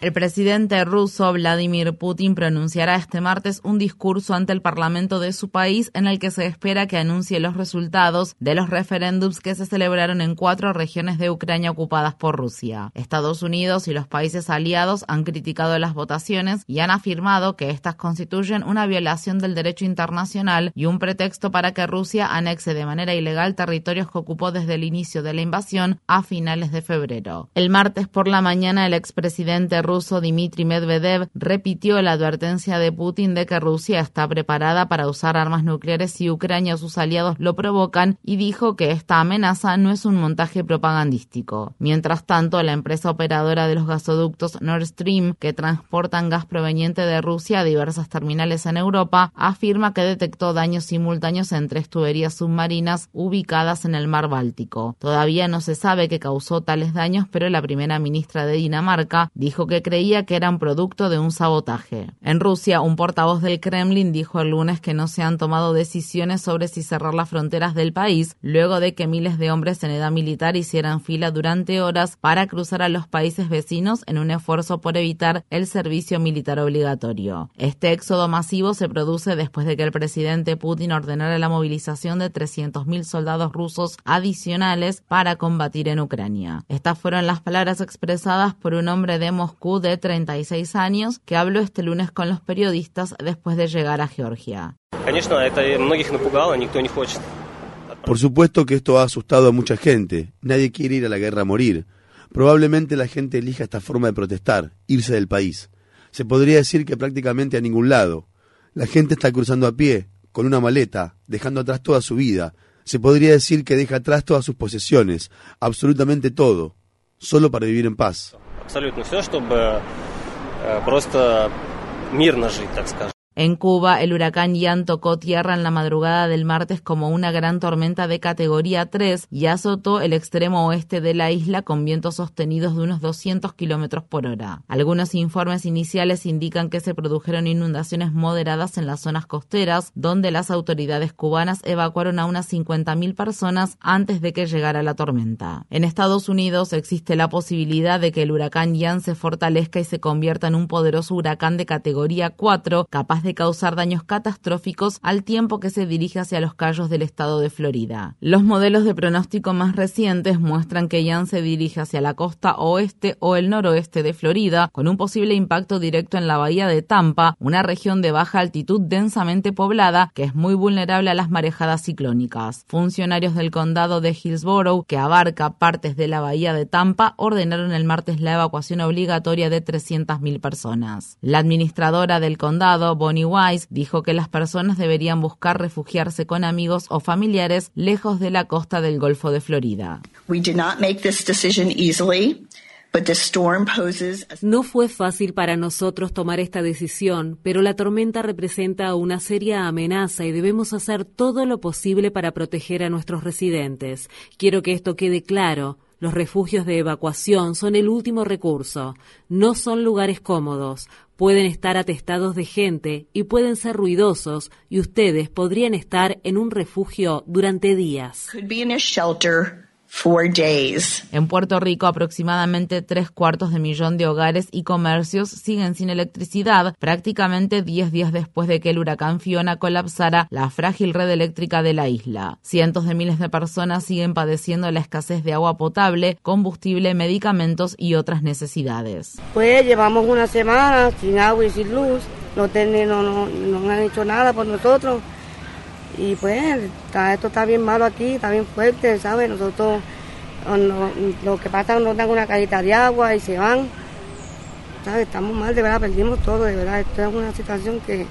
El presidente ruso Vladimir Putin pronunciará este martes un discurso ante el Parlamento de su país en el que se espera que anuncie los resultados de los referéndums que se celebraron en cuatro regiones de Ucrania ocupadas por Rusia. Estados Unidos y los países aliados han criticado las votaciones y han afirmado que estas constituyen una violación del derecho internacional y un pretexto para que Rusia anexe de manera ilegal territorios que ocupó desde el inicio de la invasión a finales de febrero. El martes por la mañana el expresidente ruso Dmitry Medvedev repitió la advertencia de Putin de que Rusia está preparada para usar armas nucleares si Ucrania o sus aliados lo provocan y dijo que esta amenaza no es un montaje propagandístico. Mientras tanto, la empresa operadora de los gasoductos Nord Stream, que transportan gas proveniente de Rusia a diversas terminales en Europa, afirma que detectó daños simultáneos en tres tuberías submarinas ubicadas en el mar Báltico. Todavía no se sabe qué causó tales daños, pero la primera ministra de Dinamarca dijo que creía que eran producto de un sabotaje. En Rusia, un portavoz del Kremlin dijo el lunes que no se han tomado decisiones sobre si cerrar las fronteras del país, luego de que miles de hombres en edad militar hicieran fila durante horas para cruzar a los países vecinos en un esfuerzo por evitar el servicio militar obligatorio. Este éxodo masivo se produce después de que el presidente Putin ordenara la movilización de 300.000 soldados rusos adicionales para combatir en Ucrania. Estas fueron las palabras expresadas por un hombre de Moscú de 36 años, que habló este lunes con los periodistas después de llegar a Georgia. Por supuesto que esto ha asustado a mucha gente. Nadie quiere ir a la guerra a morir. Probablemente la gente elija esta forma de protestar, irse del país. Se podría decir que prácticamente a ningún lado. La gente está cruzando a pie, con una maleta, dejando atrás toda su vida. Se podría decir que deja atrás todas sus posesiones, absolutamente todo, solo para vivir en paz. Абсолютно все, чтобы просто мирно жить, так скажем. En Cuba, el huracán Ian tocó tierra en la madrugada del martes como una gran tormenta de categoría 3 y azotó el extremo oeste de la isla con vientos sostenidos de unos 200 kilómetros por hora. Algunos informes iniciales indican que se produjeron inundaciones moderadas en las zonas costeras, donde las autoridades cubanas evacuaron a unas 50.000 personas antes de que llegara la tormenta. En Estados Unidos existe la posibilidad de que el huracán Ian se fortalezca y se convierta en un poderoso huracán de categoría 4, capaz de de causar daños catastróficos al tiempo que se dirige hacia los callos del estado de Florida. Los modelos de pronóstico más recientes muestran que Ian se dirige hacia la costa oeste o el noroeste de Florida, con un posible impacto directo en la bahía de Tampa, una región de baja altitud densamente poblada que es muy vulnerable a las marejadas ciclónicas. Funcionarios del condado de Hillsborough, que abarca partes de la bahía de Tampa, ordenaron el martes la evacuación obligatoria de 300.000 personas. La administradora del condado, Bonnie Wise dijo que las personas deberían buscar refugiarse con amigos o familiares lejos de la costa del Golfo de Florida. No fue fácil para nosotros tomar esta decisión, pero la tormenta representa una seria amenaza y debemos hacer todo lo posible para proteger a nuestros residentes. Quiero que esto quede claro. Los refugios de evacuación son el último recurso. No son lugares cómodos. Pueden estar atestados de gente y pueden ser ruidosos y ustedes podrían estar en un refugio durante días. En Puerto Rico, aproximadamente tres cuartos de millón de hogares y comercios siguen sin electricidad, prácticamente 10 días después de que el huracán Fiona colapsara la frágil red eléctrica de la isla. Cientos de miles de personas siguen padeciendo la escasez de agua potable, combustible, medicamentos y otras necesidades. Pues llevamos una semana sin agua y sin luz, no, no, no han hecho nada por nosotros y pues esto está bien malo aquí, está bien fuerte, ¿sabes? Nosotros, lo que pasa nos dan una cajita de agua y se van, ¿sabes? Estamos mal, de verdad, perdimos todo, de verdad. Esto es una situación que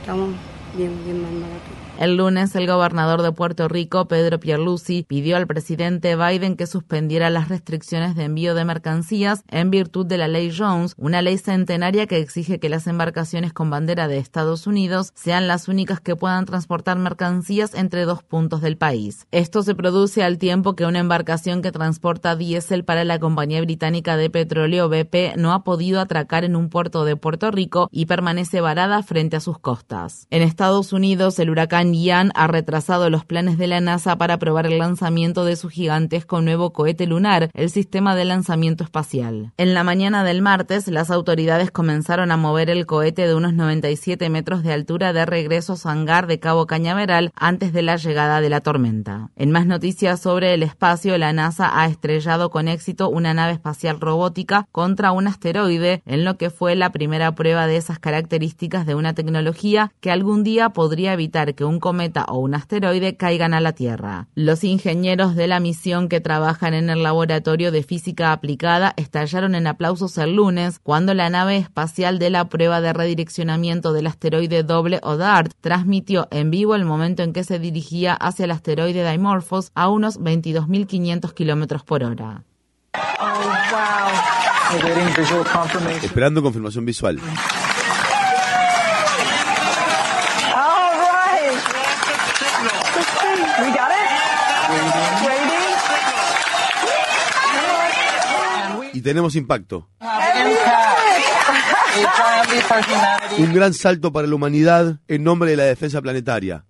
estamos bien, bien más barato. El lunes, el gobernador de Puerto Rico, Pedro Pierluisi, pidió al presidente Biden que suspendiera las restricciones de envío de mercancías en virtud de la ley Jones, una ley centenaria que exige que las embarcaciones con bandera de Estados Unidos sean las únicas que puedan transportar mercancías entre dos puntos del país. Esto se produce al tiempo que una embarcación que transporta diésel para la compañía británica de petróleo BP no ha podido atracar en un puerto de Puerto Rico y permanece varada frente a sus costas. En Estados Unidos, el huracán Yan ha retrasado los planes de la NASA para probar el lanzamiento de su gigantesco nuevo cohete lunar, el sistema de lanzamiento espacial. En la mañana del martes, las autoridades comenzaron a mover el cohete de unos 97 metros de altura de regreso a su hangar de Cabo Cañaveral antes de la llegada de la tormenta. En más noticias sobre el espacio, la NASA ha estrellado con éxito una nave espacial robótica contra un asteroide en lo que fue la primera prueba de esas características de una tecnología que algún día podría evitar que un cometa o un asteroide caigan a la Tierra. Los ingenieros de la misión que trabajan en el Laboratorio de Física Aplicada estallaron en aplausos el lunes cuando la nave espacial de la prueba de redireccionamiento del asteroide doble o transmitió en vivo el momento en que se dirigía hacia el asteroide Dimorphos a unos 22.500 kilómetros por hora. Esperando confirmación visual. Tenemos impacto. Un gran salto para la humanidad en nombre de la defensa planetaria.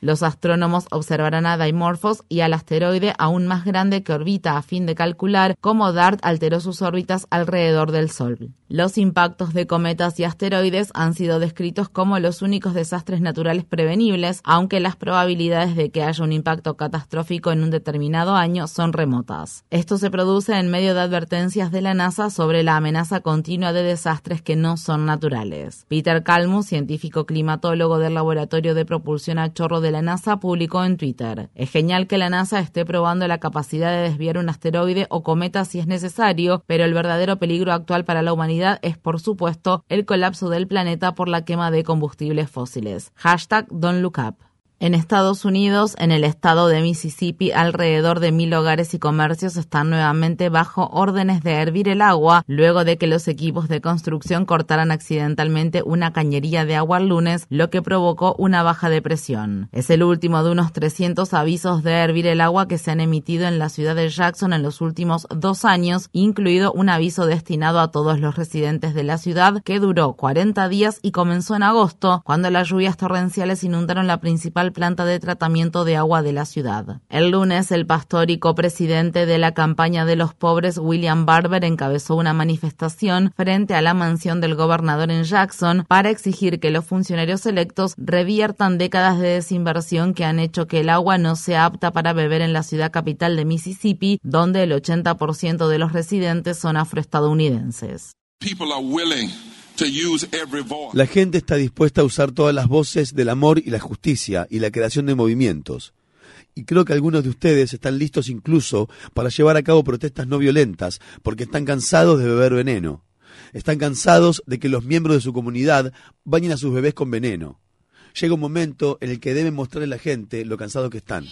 Los astrónomos observarán a Dimorphos y al asteroide aún más grande que orbita a fin de calcular cómo DART alteró sus órbitas alrededor del Sol. Los impactos de cometas y asteroides han sido descritos como los únicos desastres naturales prevenibles, aunque las probabilidades de que haya un impacto catastrófico en un determinado año son remotas. Esto se produce en medio de advertencias de la NASA sobre la amenaza continua de desastres que no son naturales. Peter Kalmus, científico climatólogo del Laboratorio de Propulsión a Chorro de la NASA, publicó en Twitter: Es genial que la NASA esté probando la capacidad de desviar un asteroide o cometa si es necesario, pero el verdadero peligro actual para la humanidad es, por supuesto, el colapso del planeta por la quema de combustibles fósiles. Hashtag Don't Look Up. En Estados Unidos, en el estado de Mississippi, alrededor de mil hogares y comercios están nuevamente bajo órdenes de hervir el agua luego de que los equipos de construcción cortaran accidentalmente una cañería de agua el lunes, lo que provocó una baja de presión. Es el último de unos 300 avisos de hervir el agua que se han emitido en la ciudad de Jackson en los últimos dos años, incluido un aviso destinado a todos los residentes de la ciudad que duró 40 días y comenzó en agosto, cuando las lluvias torrenciales inundaron la principal planta de tratamiento de agua de la ciudad. El lunes, el pastor y copresidente de la campaña de los pobres, William Barber, encabezó una manifestación frente a la mansión del gobernador en Jackson para exigir que los funcionarios electos reviertan décadas de desinversión que han hecho que el agua no sea apta para beber en la ciudad capital de Mississippi, donde el 80% de los residentes son afroestadounidenses. La gente está dispuesta a usar todas las voces del amor y la justicia y la creación de movimientos. Y creo que algunos de ustedes están listos incluso para llevar a cabo protestas no violentas porque están cansados de beber veneno. Están cansados de que los miembros de su comunidad bañen a sus bebés con veneno. Llega un momento en el que deben mostrarle a la gente lo cansados que están.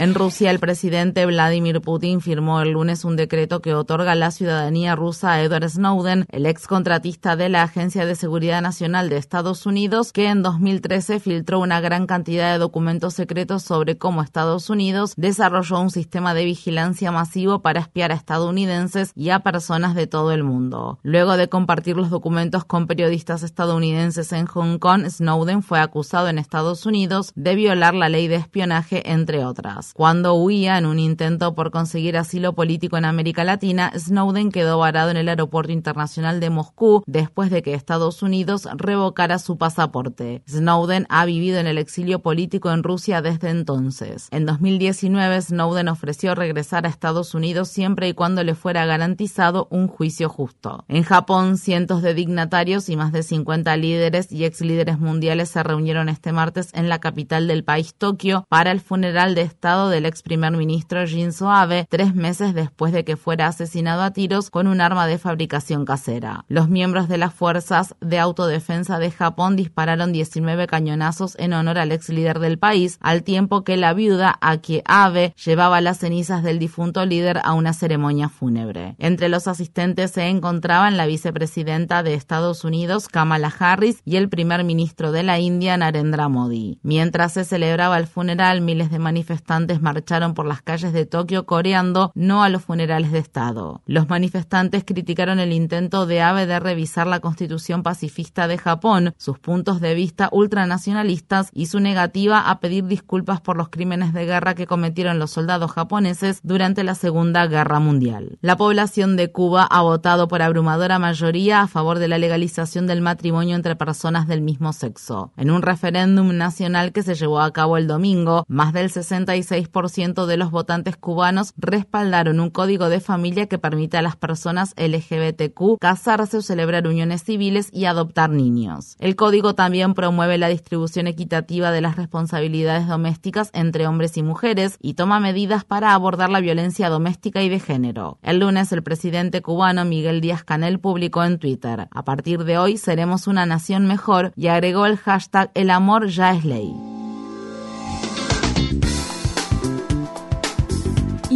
En Rusia, el presidente Vladimir Putin firmó el lunes un decreto que otorga la ciudadanía rusa a Edward Snowden, el ex contratista de la Agencia de Seguridad Nacional de Estados Unidos, que en 2013 filtró una gran cantidad de documentos secretos sobre cómo Estados Unidos desarrolló un sistema de vigilancia masivo para espiar a estadounidenses y a personas de todo el mundo. Luego de compartir los documentos con periodistas estadounidenses en Hong Kong, Snowden fue acusado en Estados Unidos de violar la ley de espionaje, entre otras. Cuando huía en un intento por conseguir asilo político en América Latina, Snowden quedó varado en el aeropuerto internacional de Moscú después de que Estados Unidos revocara su pasaporte. Snowden ha vivido en el exilio político en Rusia desde entonces. En 2019, Snowden ofreció regresar a Estados Unidos siempre y cuando le fuera garantizado un juicio justo. En Japón, cientos de dignatarios y más de 50 líderes y ex líderes mundiales se reunieron este martes en la capital del país, Tokio, para el funeral de Estado Del ex primer ministro Shinzo Abe tres meses después de que fuera asesinado a tiros con un arma de fabricación casera. Los miembros de las fuerzas de autodefensa de Japón dispararon 19 cañonazos en honor al ex líder del país, al tiempo que la viuda Aki Abe llevaba las cenizas del difunto líder a una ceremonia fúnebre. Entre los asistentes se encontraban la vicepresidenta de Estados Unidos, Kamala Harris, y el primer ministro de la India, Narendra Modi. Mientras se celebraba el funeral, miles de manifestantes marcharon por las calles de Tokio coreando no a los funerales de Estado. Los manifestantes criticaron el intento de Abe de revisar la constitución pacifista de Japón, sus puntos de vista ultranacionalistas y su negativa a pedir disculpas por los crímenes de guerra que cometieron los soldados japoneses durante la Segunda Guerra Mundial. La población de Cuba ha votado por abrumadora mayoría a favor de la legalización del matrimonio entre personas del mismo sexo. En un referéndum nacional que se llevó a cabo el domingo, más del 66% de los votantes cubanos respaldaron un código de familia que permite a las personas LGBTQ casarse o celebrar uniones civiles y adoptar niños. El código también promueve la distribución equitativa de las responsabilidades domésticas entre hombres y mujeres y toma medidas para abordar la violencia doméstica y de género. El lunes el presidente cubano Miguel Díaz Canel publicó en Twitter, a partir de hoy seremos una nación mejor y agregó el hashtag El amor ya es ley.